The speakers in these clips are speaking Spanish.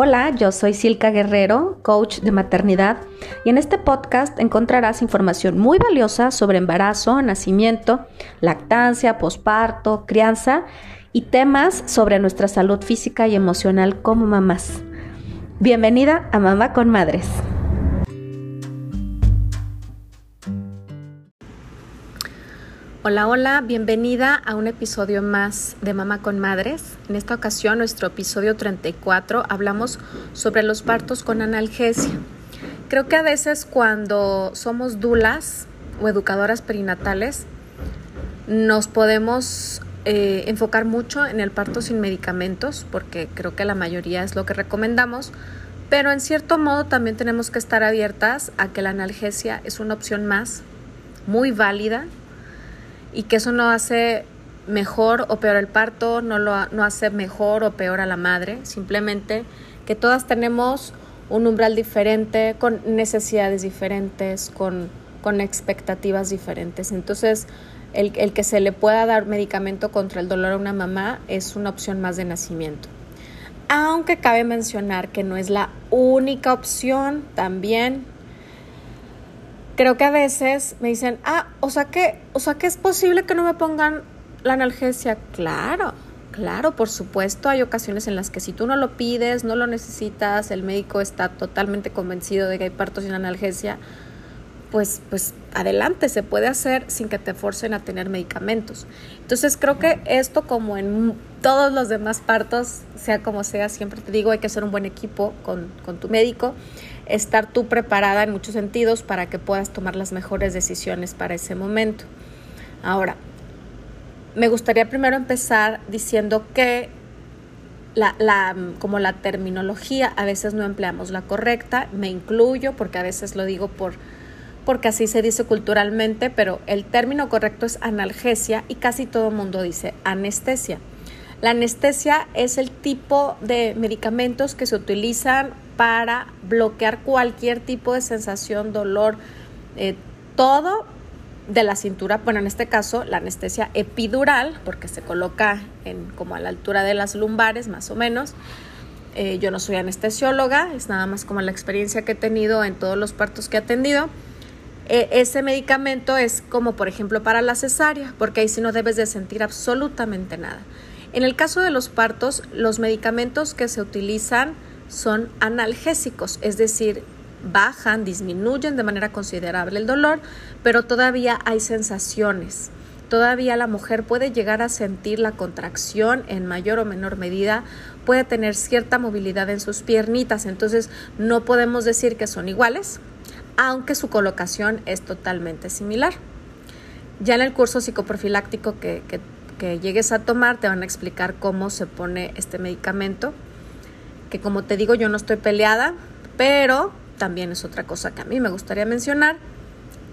Hola, yo soy Silka Guerrero, coach de maternidad, y en este podcast encontrarás información muy valiosa sobre embarazo, nacimiento, lactancia, posparto, crianza y temas sobre nuestra salud física y emocional como mamás. Bienvenida a Mamá con Madres. Hola, hola, bienvenida a un episodio más de Mamá con Madres. En esta ocasión, nuestro episodio 34, hablamos sobre los partos con analgesia. Creo que a veces cuando somos dulas o educadoras perinatales, nos podemos eh, enfocar mucho en el parto sin medicamentos, porque creo que la mayoría es lo que recomendamos, pero en cierto modo también tenemos que estar abiertas a que la analgesia es una opción más, muy válida y que eso no hace mejor o peor el parto, no lo no hace mejor o peor a la madre, simplemente que todas tenemos un umbral diferente, con necesidades diferentes, con, con expectativas diferentes. Entonces, el, el, que se le pueda dar medicamento contra el dolor a una mamá es una opción más de nacimiento. Aunque cabe mencionar que no es la única opción, también creo que a veces me dicen, ah, o sea que, o sea que es posible que no me pongan la analgesia. Claro, claro, por supuesto, hay ocasiones en las que si tú no lo pides, no lo necesitas, el médico está totalmente convencido de que hay partos sin analgesia, pues, pues adelante, se puede hacer sin que te forcen a tener medicamentos. Entonces creo que esto, como en todos los demás partos, sea como sea, siempre te digo, hay que hacer un buen equipo con, con tu médico estar tú preparada en muchos sentidos para que puedas tomar las mejores decisiones para ese momento. Ahora, me gustaría primero empezar diciendo que la, como la terminología a veces no empleamos la correcta, me incluyo porque a veces lo digo por, porque así se dice culturalmente, pero el término correcto es analgesia y casi todo mundo dice anestesia. La anestesia es el tipo de medicamentos que se utilizan para bloquear cualquier tipo de sensación, dolor, eh, todo de la cintura, bueno, en este caso la anestesia epidural, porque se coloca en, como a la altura de las lumbares, más o menos. Eh, yo no soy anestesióloga, es nada más como la experiencia que he tenido en todos los partos que he atendido. E, ese medicamento es como, por ejemplo, para la cesárea, porque ahí sí no debes de sentir absolutamente nada. En el caso de los partos, los medicamentos que se utilizan son analgésicos, es decir, bajan, disminuyen de manera considerable el dolor, pero todavía hay sensaciones. Todavía la mujer puede llegar a sentir la contracción en mayor o menor medida, puede tener cierta movilidad en sus piernitas, entonces no podemos decir que son iguales, aunque su colocación es totalmente similar. Ya en el curso psicoprofiláctico que, que, que llegues a tomar te van a explicar cómo se pone este medicamento que como te digo yo no estoy peleada, pero también es otra cosa que a mí me gustaría mencionar,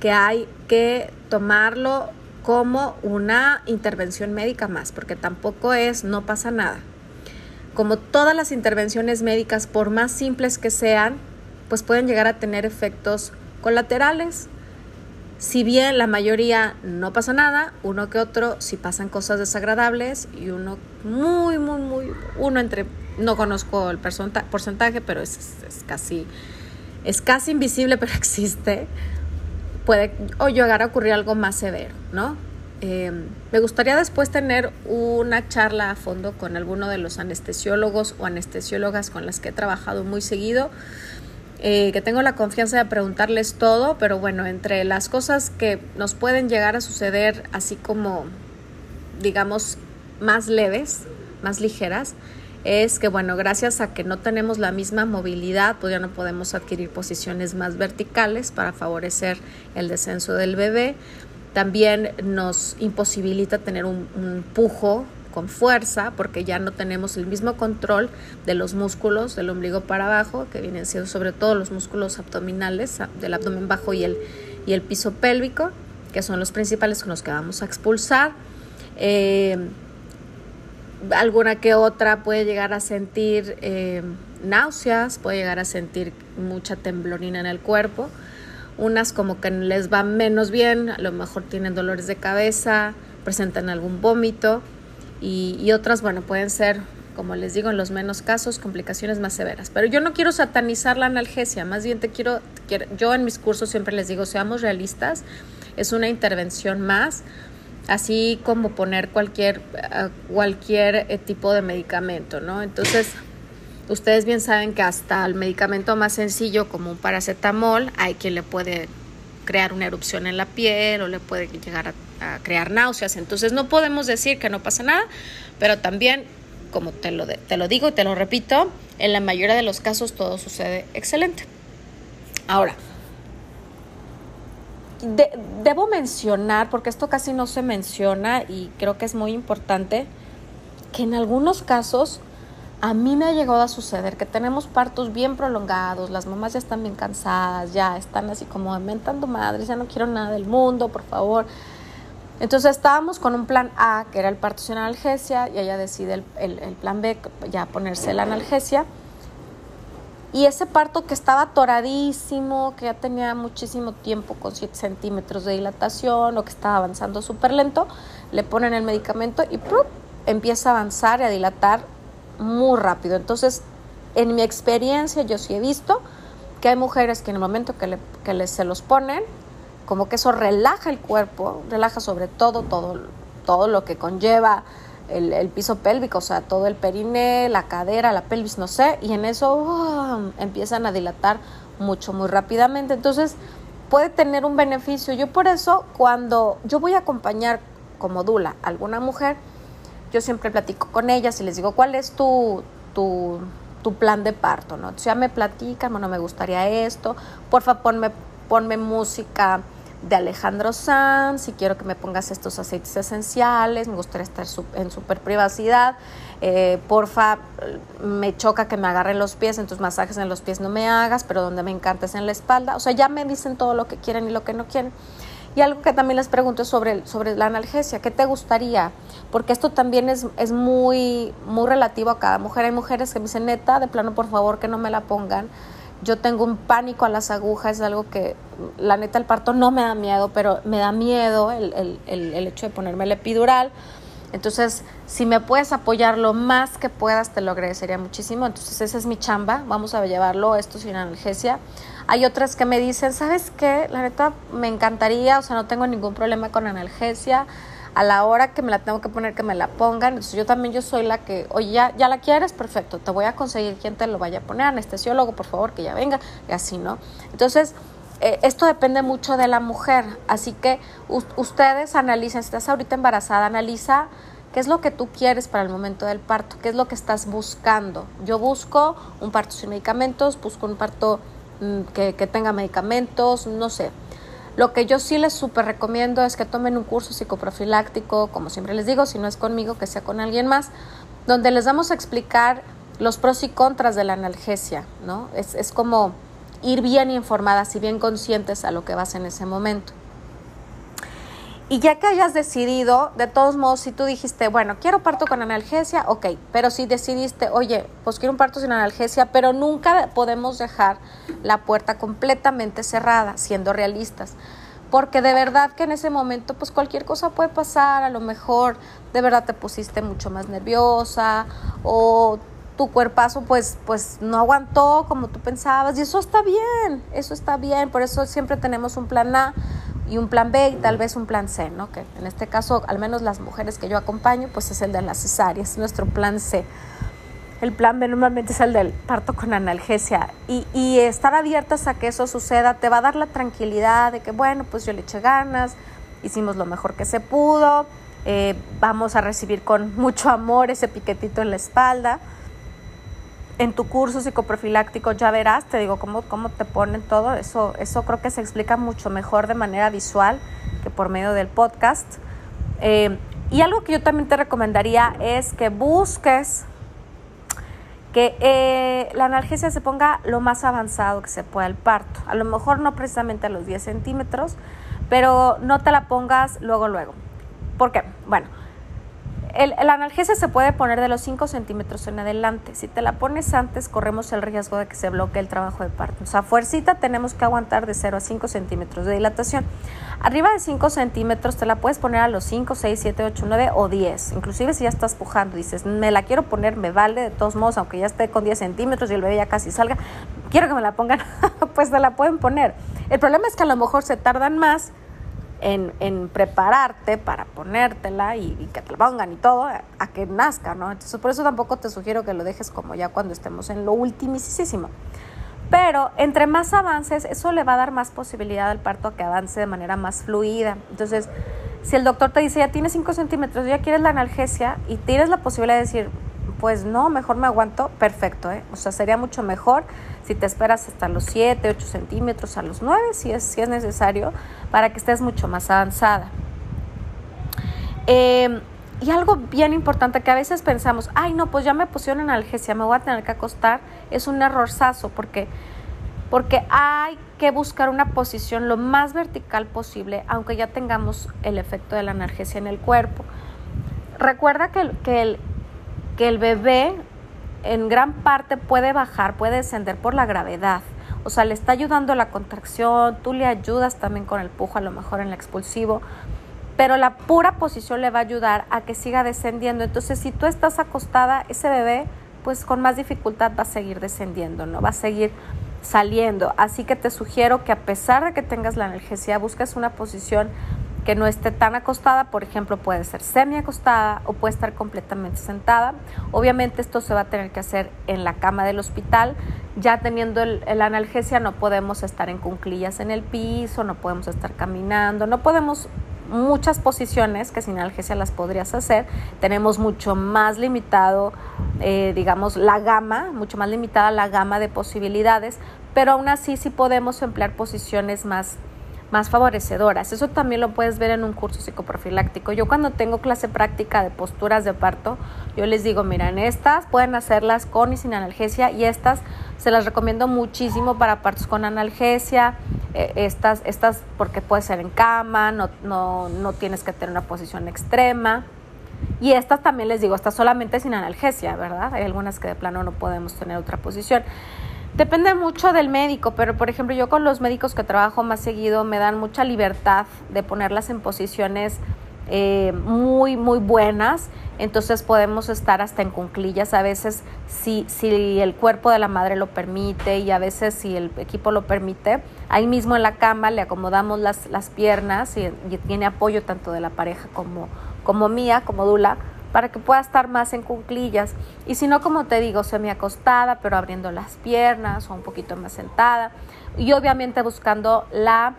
que hay que tomarlo como una intervención médica más, porque tampoco es, no pasa nada. Como todas las intervenciones médicas, por más simples que sean, pues pueden llegar a tener efectos colaterales. Si bien la mayoría no pasa nada, uno que otro sí pasan cosas desagradables y uno muy, muy, muy, uno entre no conozco el porcentaje, pero es, casi, es casi invisible, pero existe, puede o llegar a ocurrir algo más severo, ¿no? Em, me gustaría después tener una charla a fondo con alguno de los anestesiólogos o anestesiólogas con las que he trabajado muy seguido, eh, que tengo la confianza de preguntarles todo, pero bueno, entre las cosas que nos pueden llegar a suceder así como, digamos, más leves, más ligeras, es que, bueno, gracias a que no tenemos la misma movilidad, pues ya no podemos adquirir posiciones más verticales para favorecer el descenso del bebé. También nos imposibilita tener un, un pujo con fuerza porque ya no tenemos el mismo control de los músculos del ombligo para abajo, que vienen siendo sobre todo los músculos abdominales, del abdomen bajo y el, y el piso pélvico, que son los principales con los que vamos a expulsar. Eh, alguna que otra puede llegar a sentir eh, náuseas, puede llegar a sentir mucha temblorina en el cuerpo. Unas como que les va menos bien, a lo mejor tienen dolores de cabeza, presentan algún vómito y, otras, bueno, pueden ser como les digo, en los menos casos, complicaciones más severas. Pero yo no quiero satanizar la analgesia, más bien te quiero, yo en mis cursos siempre les digo, seamos realistas, es una intervención más, así como poner cualquier, eh, cualquier eh, tipo de medicamento, ¿no? Entonces, ustedes bien saben que hasta el medicamento más sencillo, como un paracetamol, hay quien le puede crear una erupción en la piel o le puede llegar a, crear náuseas. Entonces, no podemos decir que no pasa nada, pero también como te lo, te lo digo y te lo repito, en la mayoría de los casos todo sucede excelente. Ahora, debo mencionar, porque esto casi no se menciona y creo que es muy importante, que en algunos casos a mí me ha llegado a suceder que tenemos partos bien prolongados, las mamás ya están bien cansadas, ya están así como inventando madres, ya no quiero nada del mundo, por favor. Entonces estábamos con un plan A, que era el parto sin analgesia, y ella decide el, plan B, ya ponerse la analgesia. Y ese parto que estaba atoradísimo, que ya tenía muchísimo tiempo con 7 centímetros de dilatación o que estaba avanzando súper lento, le ponen el medicamento y empieza a avanzar y a dilatar muy rápido. Entonces, en mi experiencia, yo sí he visto que hay mujeres que en el momento que, le, que se los ponen, como que eso relaja el cuerpo, relaja sobre todo todo, todo lo que conlleva el, piso pélvico, o sea, todo el periné, la cadera, la pelvis, no sé, y en eso empiezan a dilatar mucho, muy rápidamente. Entonces, puede tener un beneficio. Yo por eso, cuando yo voy a acompañar como dula a alguna mujer, yo siempre platico con ellas y les digo, ¿cuál es tu, tu, tu plan de parto? ¿no? ya me platican, bueno, me gustaría esto, porfa, ponme, ponme música de Alejandro Sanz, si quiero que me pongas estos aceites esenciales, me gustaría estar en súper privacidad, eh, porfa, me choca que me agarren los pies, en tus masajes en los pies no me hagas, pero donde me encanta es en la espalda, o sea, ya me dicen todo lo que quieren y lo que no quieren. Y algo que también les pregunto sobre, sobre la analgesia, ¿qué te gustaría? Porque esto también es, es muy, muy relativo a cada mujer. Hay mujeres que me dicen, neta, de plano, por favor, que no me la pongan yo tengo un pánico a las agujas, es algo que la neta el parto no me da miedo, pero me da miedo el, el, el, hecho de ponerme el epidural. Entonces, si me puedes apoyar lo más que puedas, te lo agradecería muchísimo. Entonces, esa es mi chamba. Vamos a llevarlo esto sin analgesia. Hay otras que me dicen, ¿sabes qué? La neta me encantaría, o sea, no tengo ningún problema con analgesia a la hora que me la tengo que poner, que me la pongan. Entonces yo también yo soy la que, oye, ya, ya la quieres, perfecto, te voy a conseguir quien te lo vaya a poner, anestesiólogo, por favor, que ya venga, y así, ¿no? Entonces, eh, esto depende mucho de la mujer, así que ustedes analicen, si estás ahorita embarazada, analiza qué es lo que tú quieres para el momento del parto, qué es lo que estás buscando. Yo busco un parto sin medicamentos, busco un parto mm, que, que tenga medicamentos, no sé, lo que yo sí les súper recomiendo es que tomen un curso psicoprofiláctico, como siempre les digo, si no es conmigo, que sea con alguien más, donde les vamos a explicar los pros y contras de la analgesia, ¿no? Es, es como ir bien informadas y bien conscientes a lo que vas en ese momento. Y ya que hayas decidido, de todos modos, si tú dijiste, bueno, quiero parto con analgesia, ok, pero si decidiste, oye, pues quiero un parto sin analgesia, pero nunca podemos dejar la puerta completamente cerrada, siendo realistas. Porque de verdad que en ese momento, pues cualquier cosa puede pasar, a lo mejor de verdad te pusiste mucho más nerviosa o tu cuerpazo pues, pues no aguantó como tú pensabas y eso está bien, eso está bien, por eso siempre tenemos un plan A y un plan B y tal vez un plan C, ¿no? Que en este caso, al menos las mujeres que yo acompaño, pues es el de las cesáreas, nuestro plan C. El plan B normalmente es el del parto con analgesia y, y estar abiertas a que eso suceda te va a dar la tranquilidad de que, bueno, pues yo le eché ganas, hicimos lo mejor que se pudo, eh, vamos a recibir con mucho amor ese piquetito en la espalda en tu curso psicoprofiláctico ya verás, te digo cómo, cómo te ponen todo, eso, eso creo que se explica mucho mejor de manera visual que por medio del podcast. Eh, y algo que yo también te recomendaría es que busques que eh, la analgesia se ponga lo más avanzado que se pueda el parto. A lo mejor no precisamente a los 10 centímetros, pero no te la pongas luego, luego. ¿Por qué? Bueno, la analgesia se puede poner de los 5 centímetros en adelante. Si te la pones antes, corremos el riesgo de que se bloquee el trabajo de parto. O sea, fuercita tenemos que aguantar de 0 a 5 centímetros de dilatación. Arriba de 5 centímetros te la puedes poner a los 5, 6, 7, 8, 9 o 10. Inclusive si ya estás pujando, dices, me la quiero poner, me vale de todos modos, aunque ya esté con 10 centímetros y el bebé ya casi salga, quiero que me la pongan, pues te la pueden poner. El problema es que a lo mejor se tardan más en, prepararte para ponértela y, que te la pongan y todo a, que nazca, ¿no? Entonces, por eso tampoco te sugiero que lo dejes como ya cuando estemos en lo ultimísimo. Pero entre más avances, eso le va a dar más posibilidad al parto a que avance de manera más fluida. Entonces, si el doctor te dice, ya tienes 5 centímetros, ya quieres la analgesia y tienes la posibilidad de decir, pues no, mejor me aguanto, perfecto, ¿eh? O sea, sería mucho mejor si te esperas hasta los 7, 8 centímetros, a los 9, si es, si es necesario, para que estés mucho más avanzada. Em, y algo bien importante que a veces pensamos, ay no, pues ya me pusieron analgesia, me voy a tener que acostar, es un errorzazo porque, porque hay que buscar una posición lo más vertical posible, aunque ya tengamos el efecto de la analgesia en el cuerpo. Recuerda que, que, el, que el bebé en gran parte puede bajar, puede descender por la gravedad. O sea, le está ayudando la contracción, tú le ayudas también con el pujo, a lo mejor en el expulsivo, pero la pura posición le va a ayudar a que siga descendiendo. Entonces, si tú estás acostada, ese bebé, pues con más dificultad va a seguir descendiendo, ¿no? Va a seguir saliendo. Así que te sugiero que a pesar de que tengas la analgesia, busques una posición que no esté tan acostada, por ejemplo, puede ser semi acostada o puede estar completamente sentada. Obviamente esto se va a tener que hacer en la cama del hospital. Ya teniendo el, analgesia no podemos estar en cunclillas en el piso, no podemos estar caminando, no podemos muchas posiciones que sin analgesia las podrías hacer. Tenemos mucho más limitado, eh, digamos, la gama, mucho más limitada la gama de posibilidades, pero aún así sí podemos emplear posiciones más más favorecedoras. Eso también lo puedes ver en un curso psicoprofiláctico. Yo cuando tengo clase práctica de posturas de parto, yo les digo, miren, estas pueden hacerlas con y sin analgesia y estas se las recomiendo muchísimo para partos con analgesia. Eh, estas, estas porque puede ser en cama, no, no, no tienes que tener una posición extrema. Y estas también les digo, estas solamente sin analgesia, ¿verdad? Hay algunas que de plano no podemos tener otra posición. Depende mucho del médico, pero por ejemplo yo con los médicos que trabajo más seguido me dan mucha libertad de ponerlas en posiciones eh, muy, muy buenas. Entonces podemos estar hasta en cunclillas a veces si, si el cuerpo de la madre lo permite y a veces si el equipo lo permite. Ahí mismo en la cama le acomodamos las, las piernas y, y tiene apoyo tanto de la pareja como, como mía, como Dula para que pueda estar más en cunclillas. Y si no, como te digo, semi acostada, pero abriendo las piernas o un poquito más sentada. Y obviamente buscando la,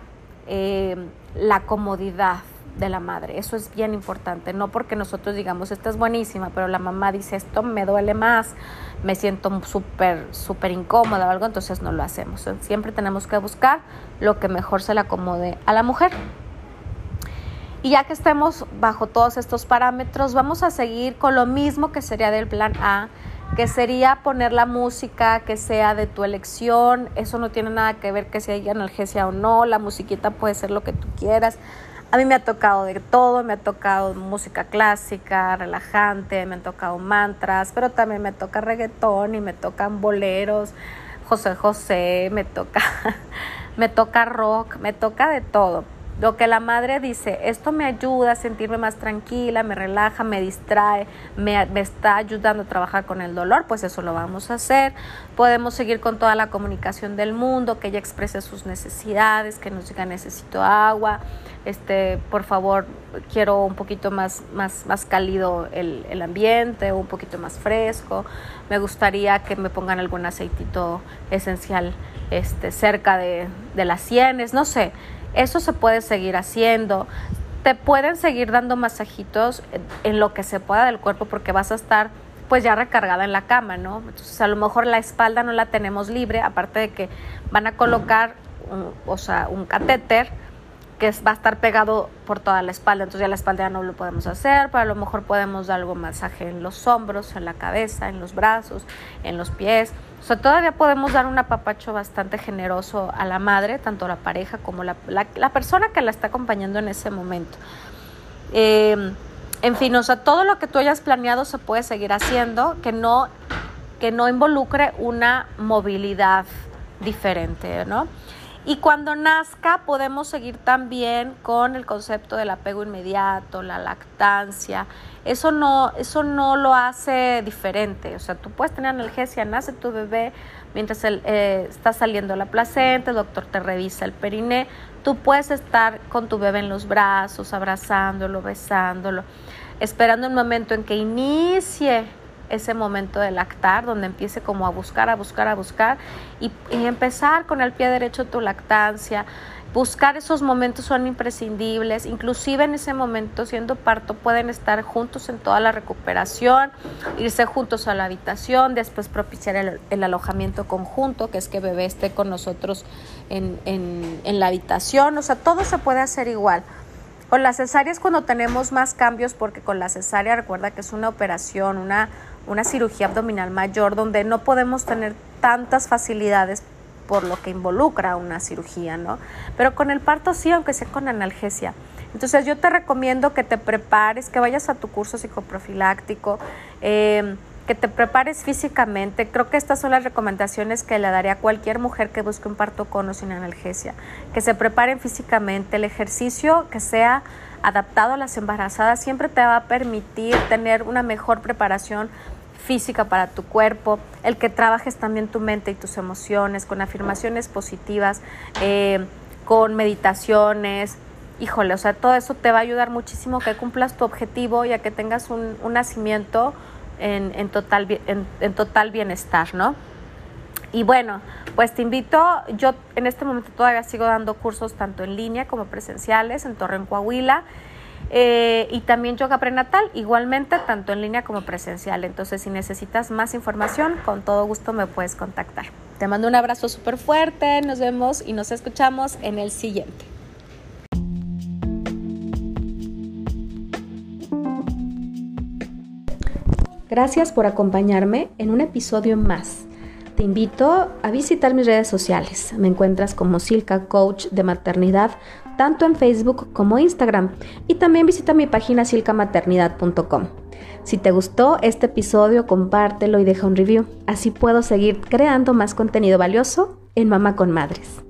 eh, la comodidad de la madre. Eso es bien importante. No porque nosotros digamos, esta es buenísima, pero la mamá dice, esto me duele más, me siento súper, súper incómoda o algo, entonces no lo hacemos. Siempre tenemos que buscar lo que mejor se le acomode a la mujer. Y ya que estemos bajo todos estos parámetros, vamos a seguir con lo mismo que sería del plan A, que sería poner la música que sea de tu elección. Eso no tiene nada que ver que si hay analgesia o no, la musiquita puede ser lo que tú quieras. A mí me ha tocado de todo, me ha tocado música clásica, relajante, me han tocado mantras, pero también me toca reggaetón y me tocan boleros, José José, me toca, me toca rock, me toca de todo. Lo que la madre dice, esto me ayuda a sentirme más tranquila, me relaja, me distrae, me, está ayudando a trabajar con el dolor, pues eso lo vamos a hacer. Podemos seguir con toda la comunicación del mundo, que ella exprese sus necesidades, que nos diga necesito agua, este, por favor, quiero un poquito más, más, más cálido el, el ambiente, un poquito más fresco. Me gustaría que me pongan algún aceitito esencial este, cerca de, de las sienes, no sé eso se puede seguir haciendo. Te pueden seguir dando masajitos en lo que se pueda del cuerpo porque vas a estar pues ya recargada en la cama, ¿no? Entonces a lo mejor la espalda no la tenemos libre, aparte de que van a colocar o sea, un catéter que va a estar pegado por toda la espalda, entonces ya la espalda ya no lo podemos hacer, pero a lo mejor podemos dar algo masaje en los hombros, en la cabeza, en los brazos, en los pies. O sea, todavía podemos dar un apapacho bastante generoso a la madre, tanto la pareja como la, la, persona que la está acompañando en ese momento. Eh, En fin, o sea, todo lo que tú hayas planeado se puede seguir haciendo, que no, que no involucre una movilidad diferente, ¿no? Y cuando nazca podemos seguir también con el concepto del apego inmediato, la lactancia. Eso no, eso no lo hace diferente. O sea, tú puedes tener analgesia, nace tu bebé, mientras eh, está saliendo la placenta, el doctor te revisa el periné, tú puedes estar con tu bebé en los brazos, abrazándolo, besándolo, esperando el momento en que inicie ese momento de lactar, donde empiece como a buscar, a buscar, a buscar y, empezar con el pie derecho tu lactancia. Buscar esos momentos son imprescindibles, inclusive en ese momento siendo parto pueden estar juntos en toda la recuperación, irse juntos a la habitación, después propiciar el, alojamiento conjunto, que es que bebé esté con nosotros en, la habitación, o sea, todo se puede hacer igual. Con la cesárea es cuando tenemos más cambios porque con la cesárea recuerda que es una operación, una, una cirugía abdominal mayor donde no podemos tener tantas facilidades por lo que involucra una cirugía, ¿no? Pero con el parto sí, aunque sea con analgesia. Entonces yo te recomiendo que te prepares, que vayas a tu curso psicoprofiláctico, eh, que te prepares físicamente. Creo que estas son las recomendaciones que le daré a cualquier mujer que busque un parto con o sin analgesia. Que se preparen físicamente. El ejercicio que sea adaptado a las embarazadas siempre te va a permitir tener una mejor preparación física para tu cuerpo, el que trabajes también tu mente y tus emociones con afirmaciones positivas, eh, con meditaciones. Híjole, o sea, todo eso te va a ayudar muchísimo que cumplas tu objetivo y a que tengas un, nacimiento en, total, en, total bienestar, ¿no? Y bueno, pues te invito, yo en este momento todavía sigo dando cursos tanto en línea como presenciales en Torreón, Coahuila. Eh, y también yoga prenatal, igualmente tanto en línea como presencial. Entonces, si necesitas más información, con todo gusto me puedes contactar. Te mando un abrazo súper fuerte, nos vemos y nos escuchamos en el siguiente. Gracias por acompañarme en un episodio más. Te invito a visitar mis redes sociales. Me encuentras como Silka Coach de Maternidad, tanto en Facebook como Instagram. Y también visita mi página silcamaternidad.com. Si te gustó este episodio, compártelo y deja un review. Así puedo seguir creando más contenido valioso en Mamá con Madres.